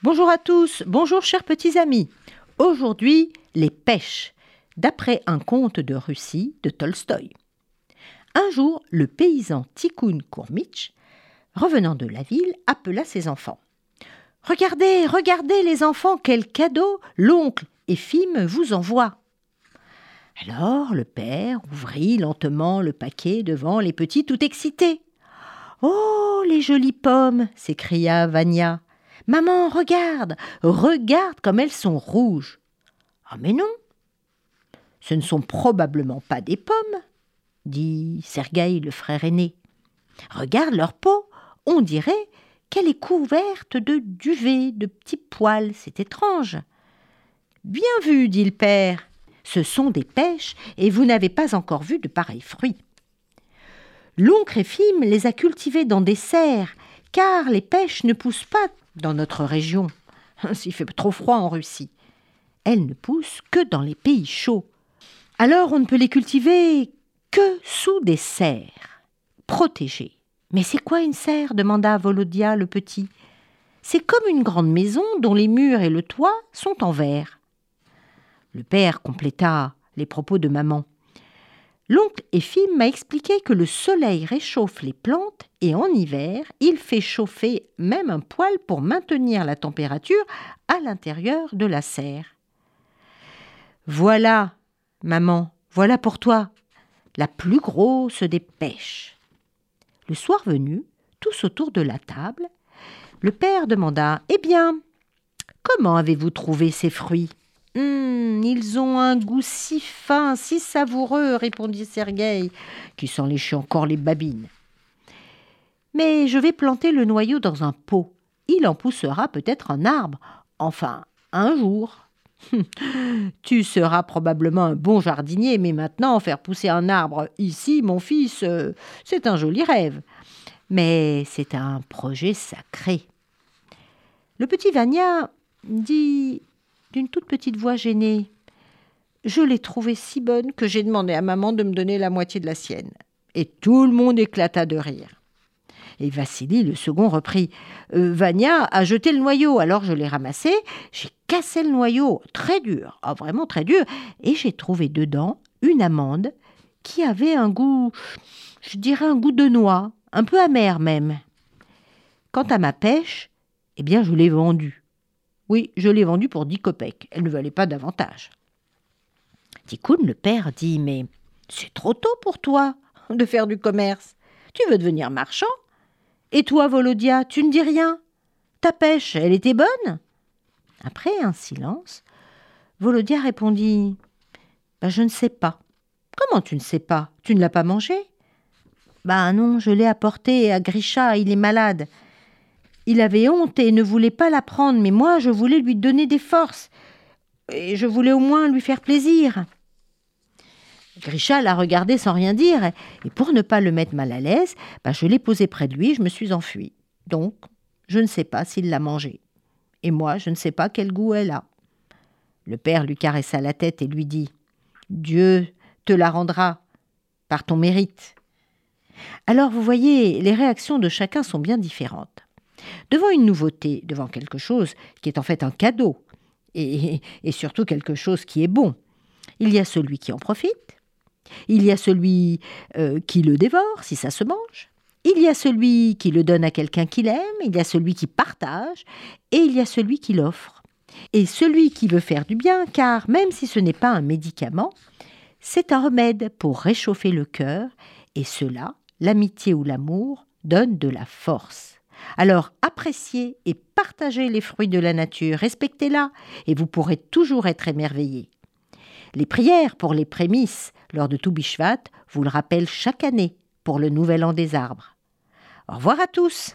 Bonjour à tous, bonjour chers petits amis. Aujourd'hui, les pêches, d'après un conte de Russie de Tolstoï. Un jour, le paysan Tikkun Kourmitch, revenant de la ville, appela ses enfants. Regardez, regardez les enfants, quel cadeau l'oncle Ephime vous envoie. Alors le père ouvrit lentement le paquet devant les petits tout excités. Oh, les jolies pommes s'écria Vania. Maman, regarde, regarde comme elles sont rouges. Ah, mais non, ce ne sont probablement pas des pommes, dit Sergueï, le frère aîné. Regarde leur peau, on dirait qu'elle est couverte de duvet, de petits poils, c'est étrange. Bien vu, dit le père. Ce sont des pêches, et vous n'avez pas encore vu de pareils fruits. L'oncle les a cultivés dans des serres, car les pêches ne poussent pas dans notre région. S'il fait trop froid en Russie. Elles ne poussent que dans les pays chauds. Alors on ne peut les cultiver que sous des serres, protégées. Mais c'est quoi une serre? demanda Volodia le petit. C'est comme une grande maison dont les murs et le toit sont en verre. Le père compléta les propos de maman. L'oncle Ephime m'a expliqué que le soleil réchauffe les plantes et en hiver, il fait chauffer même un poêle pour maintenir la température à l'intérieur de la serre. Voilà, maman, voilà pour toi la plus grosse des pêches. Le soir venu, tous autour de la table, le père demanda Eh bien, comment avez-vous trouvé ces fruits? Hum, ils ont un goût si fin, si savoureux, répondit Sergueï, qui s'en léchait encore les babines. Mais je vais planter le noyau dans un pot. Il en poussera peut-être un arbre. Enfin, un jour. tu seras probablement un bon jardinier, mais maintenant faire pousser un arbre ici, mon fils, euh, c'est un joli rêve. Mais c'est un projet sacré. Le petit Vania dit d'une toute petite voix gênée. Je l'ai trouvée si bonne que j'ai demandé à maman de me donner la moitié de la sienne. Et tout le monde éclata de rire. Et Vassili, le second, reprit euh, Vania a jeté le noyau, alors je l'ai ramassé, j'ai cassé le noyau, très dur, ah, vraiment très dur, et j'ai trouvé dedans une amande qui avait un goût, je dirais un goût de noix, un peu amer même. Quant à ma pêche, eh bien je l'ai vendue. Oui, je l'ai vendue pour dix kopecks. Elle ne valait pas davantage. Tikkun, le père, dit Mais c'est trop tôt pour toi de faire du commerce. Tu veux devenir marchand Et toi, Volodia, tu ne dis rien Ta pêche, elle était bonne Après un silence, Volodia répondit bah, Je ne sais pas. Comment tu ne sais pas? Tu ne l'as pas mangé? Bah non, je l'ai apporté à Grisha, il est malade. Il avait honte et ne voulait pas la prendre, mais moi je voulais lui donner des forces, et je voulais au moins lui faire plaisir. Grisha l'a regardé sans rien dire, et pour ne pas le mettre mal à l'aise, bah, je l'ai posé près de lui et je me suis enfuie. Donc, je ne sais pas s'il l'a mangée. Et moi, je ne sais pas quel goût elle a. Le père lui caressa la tête et lui dit Dieu te la rendra par ton mérite. Alors, vous voyez, les réactions de chacun sont bien différentes. Devant une nouveauté, devant quelque chose qui est en fait un cadeau, et, surtout quelque chose qui est bon, il y a celui qui en profite, il y a celui euh, qui le dévore si ça se mange, il y a celui qui le donne à quelqu'un qu'il aime, il y a celui qui partage, et il y a celui qui l'offre. Et celui qui veut faire du bien, car même si ce n'est pas un médicament, c'est un remède pour réchauffer le cœur, et cela, l'amitié ou l'amour, donne de la force. Alors appréciez et partagez les fruits de la nature, respectez-la, et vous pourrez toujours être émerveillé. Les prières pour les prémices lors de Toubishvat vous le rappellent chaque année pour le nouvel an des arbres. Au revoir à tous.